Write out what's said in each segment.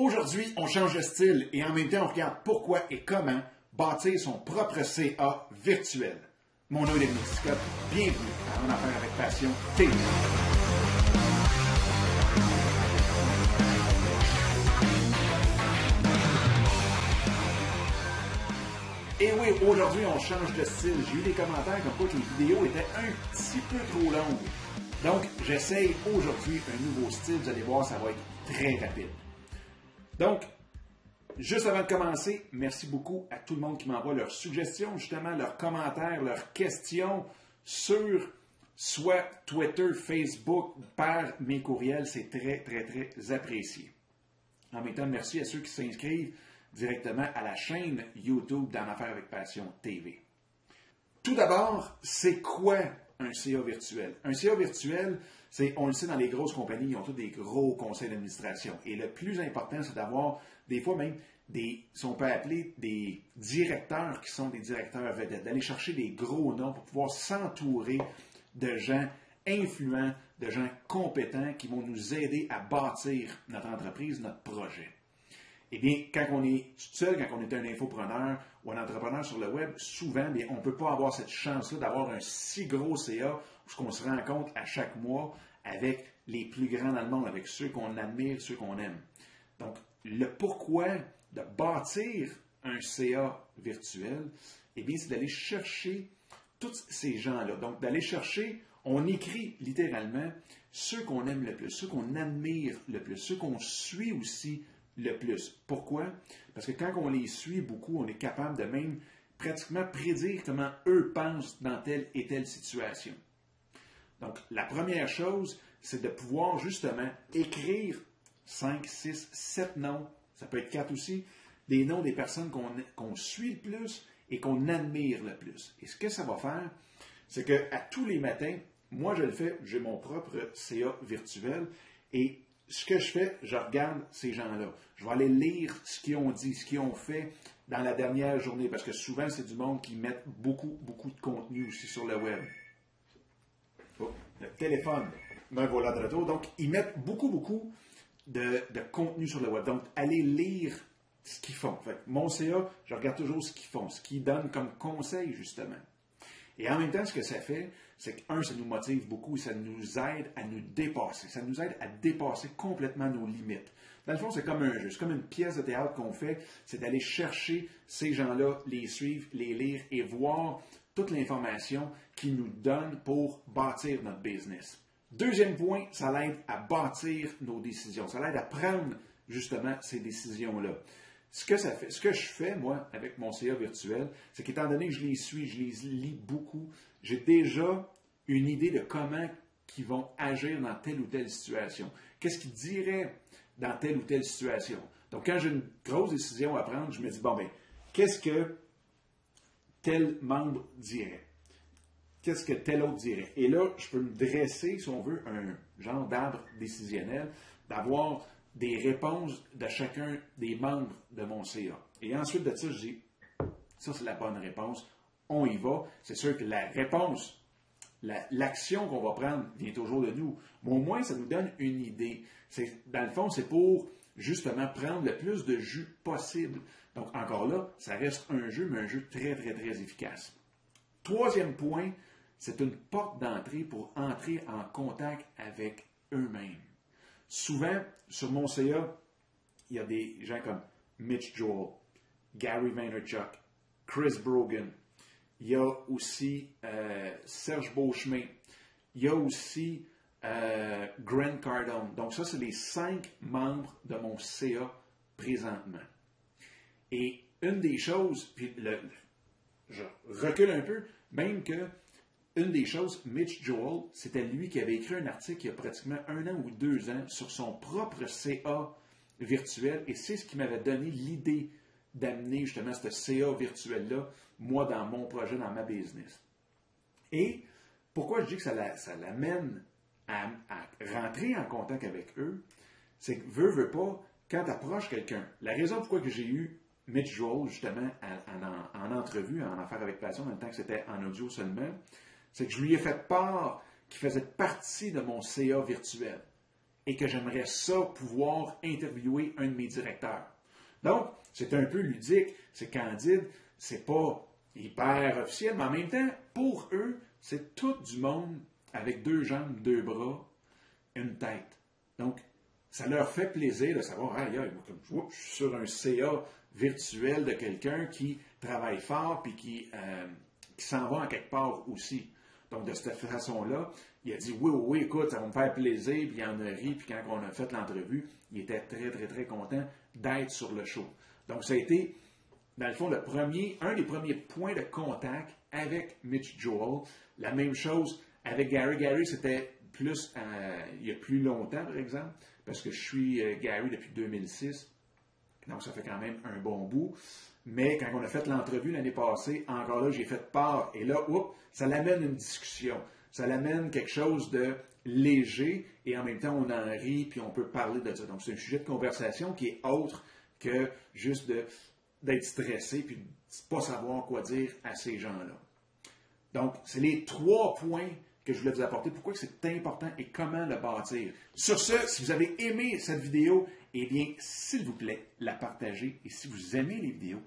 Aujourd'hui, on change de style et en même temps, on regarde pourquoi et comment bâtir son propre CA virtuel. Mon nom est Dominique Scott. Bienvenue à En Affaires avec Passion TV. Et oui, aujourd'hui, on change de style. J'ai eu des commentaires comme quoi que les vidéos un petit peu trop longues. Donc, j'essaye aujourd'hui un nouveau style. Vous allez voir, ça va être très rapide. Donc, juste avant de commencer, merci beaucoup à tout le monde qui m'envoie leurs suggestions, justement, leurs commentaires, leurs questions sur soit Twitter, Facebook, par mes courriels. C'est très, très, très apprécié. En même temps, merci à ceux qui s'inscrivent directement à la chaîne YouTube d'En Affaires avec Passion TV. Tout d'abord, c'est quoi un CA virtuel? Un CA virtuel, c'est, on le sait dans les grosses compagnies, ils ont tous des gros conseils d'administration. Et le plus important, c'est d'avoir des fois même des, si on peut appeler des directeurs qui sont des directeurs vedettes, d'aller chercher des gros noms pour pouvoir s'entourer de gens influents, de gens compétents qui vont nous aider à bâtir notre entreprise, notre projet. Eh bien, quand on est seul, quand on est un infopreneur ou un entrepreneur sur le web, souvent, bien, on ne peut pas avoir cette chance-là d'avoir un si gros CA où on se rend compte à chaque mois avec les plus grands dans le monde, avec ceux qu'on admire, ceux qu'on aime. Donc, le pourquoi de bâtir un CA virtuel, eh bien, c'est d'aller chercher tous ces gens-là. Donc, d'aller chercher, on écrit littéralement ceux qu'on aime le plus, ceux qu'on admire le plus, ceux qu'on suit aussi le plus. Pourquoi? Parce que quand on les suit beaucoup, on est capable de même pratiquement prédire comment eux pensent dans telle et telle situation. Donc, la première chose, c'est de pouvoir justement écrire 5, 6, 7 noms, ça peut être 4 aussi, des noms des personnes qu'on suit le plus et qu'on admire le plus. Et ce que ça va faire, c'est qu'à tous les matins, moi je le fais, j'ai mon propre CA virtuel et ce que je fais, je regarde ces gens-là. Je vais aller lire ce qu'ils ont dit, ce qu'ils ont fait dans la dernière journée, parce que souvent, c'est du monde qui met beaucoup, beaucoup de contenu aussi sur le web. Oh, le téléphone me voilà de retour. Donc, ils mettent beaucoup, beaucoup de, contenu sur le web. Donc, allez lire ce qu'ils font. Mon CA, je regarde toujours ce qu'ils font, ce qu'ils donnent comme conseil, justement. Et en même temps, ce que ça fait, c'est que, un, ça nous motive beaucoup, ça nous aide à nous dépasser. Ça nous aide à dépasser complètement nos limites. Dans le fond, c'est comme un jeu, c'est comme une pièce de théâtre qu'on fait, c'est d'aller chercher ces gens-là, les suivre, les lire et voir toute l'information qu'ils nous donnent pour bâtir notre business. Deuxième point, ça l'aide à bâtir nos décisions. Ça l'aide à prendre justement ces décisions-là. Ce que, je fais, moi, avec mon CA virtuel, c'est qu'étant donné que je les suis, je les lis beaucoup, j'ai déjà une idée de comment ils vont agir dans telle ou telle situation. Qu'est-ce qu'ils diraient dans telle ou telle situation? Donc, quand j'ai une grosse décision à prendre, je me dis, bon, ben, qu'est-ce que tel membre dirait? Qu'est-ce que tel autre dirait? Et là, je peux me dresser, si on veut, un genre d'arbre décisionnel, d'avoir des réponses de chacun des membres de mon CA. Et ensuite de ça, je dis, ça c'est la bonne réponse, on y va. C'est sûr que la réponse, l'action qu'on va prendre vient toujours de nous. Mais au moins, ça nous donne une idée. Dans le fond, c'est pour justement prendre le plus de jus possible. Donc encore là, ça reste un jeu, mais un jeu très, très, très efficace. Troisième point, c'est une porte d'entrée pour entrer en contact avec eux-mêmes. Souvent, sur mon CA, il y a des gens comme Mitch Joel, Gary Vaynerchuk, Chris Brogan. Il y a aussi euh, Serge Beauchemin. Il y a aussi euh, Grant Cardone. Donc ça, c'est les cinq membres de mon CA présentement. Et une des choses, puis je recule un peu, même que une des choses, Mitch Joel, c'était lui qui avait écrit un article il y a pratiquement un an ou deux ans sur son propre CA virtuel et c'est ce qui m'avait donné l'idée d'amener justement ce CA virtuel-là, moi, dans mon projet, dans ma business. Et pourquoi je dis que ça l'amène à, rentrer en contact avec eux, c'est que veut, veut pas, quand tu approches quelqu'un, la raison pourquoi que j'ai eu Mitch Joel, justement, en, en, entrevue, en affaire avec passion, en même temps que c'était en audio seulement, c'est que je lui ai fait part qu'il faisait partie de mon CA virtuel. et que j'aimerais ça pouvoir interviewer un de mes directeurs. Donc, c'est un peu ludique, c'est candide, c'est pas hyper officiel, mais en même temps, pour eux, c'est tout du monde avec deux jambes, deux bras, une tête. Donc, ça leur fait plaisir de savoir, aïe, aïe, moi, je suis sur un CA virtuel de quelqu'un qui travaille fort puis qui, euh, qui s'en va en quelque part aussi. Donc, de cette façon-là, il a dit oui, oui, écoute, ça va me faire plaisir, puis il en a ri, puis quand on a fait l'entrevue, il était très, très, très content d'être sur le show. Donc, ça a été, dans le fond, le premier, un des premiers points de contact avec Mitch Joel. La même chose avec Gary. Gary, c'était plus, euh, il y a plus longtemps, par exemple, parce que je suis euh, Gary depuis 2006. Donc, ça fait quand même un bon bout. Mais quand on a fait l'entrevue l'année passée, encore là, j'ai fait part. Et là, oups, ça l'amène une discussion. Ça l'amène quelque chose de léger et en même temps, on en rit puis on peut parler de ça. Donc, c'est un sujet de conversation qui est autre que juste d'être stressé puis de ne pas savoir quoi dire à ces gens-là. Donc, c'est les trois points que je voulais vous apporter. Pourquoi c'est important et comment le bâtir. Sur ce, si vous avez aimé cette vidéo, eh bien, s'il vous plaît, la partagez. Et si vous aimez les vidéos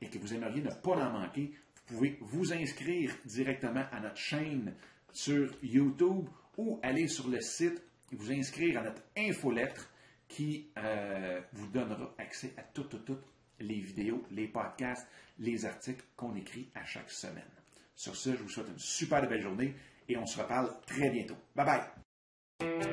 et que vous aimeriez ne pas en manquer, vous pouvez vous inscrire directement à notre chaîne sur YouTube ou aller sur le site et vous inscrire à notre infolettre qui euh, vous donnera accès à toutes, toutes les vidéos, les podcasts, les articles qu'on écrit à chaque semaine. Sur ce, je vous souhaite une super belle journée et on se reparle très bientôt. Bye bye!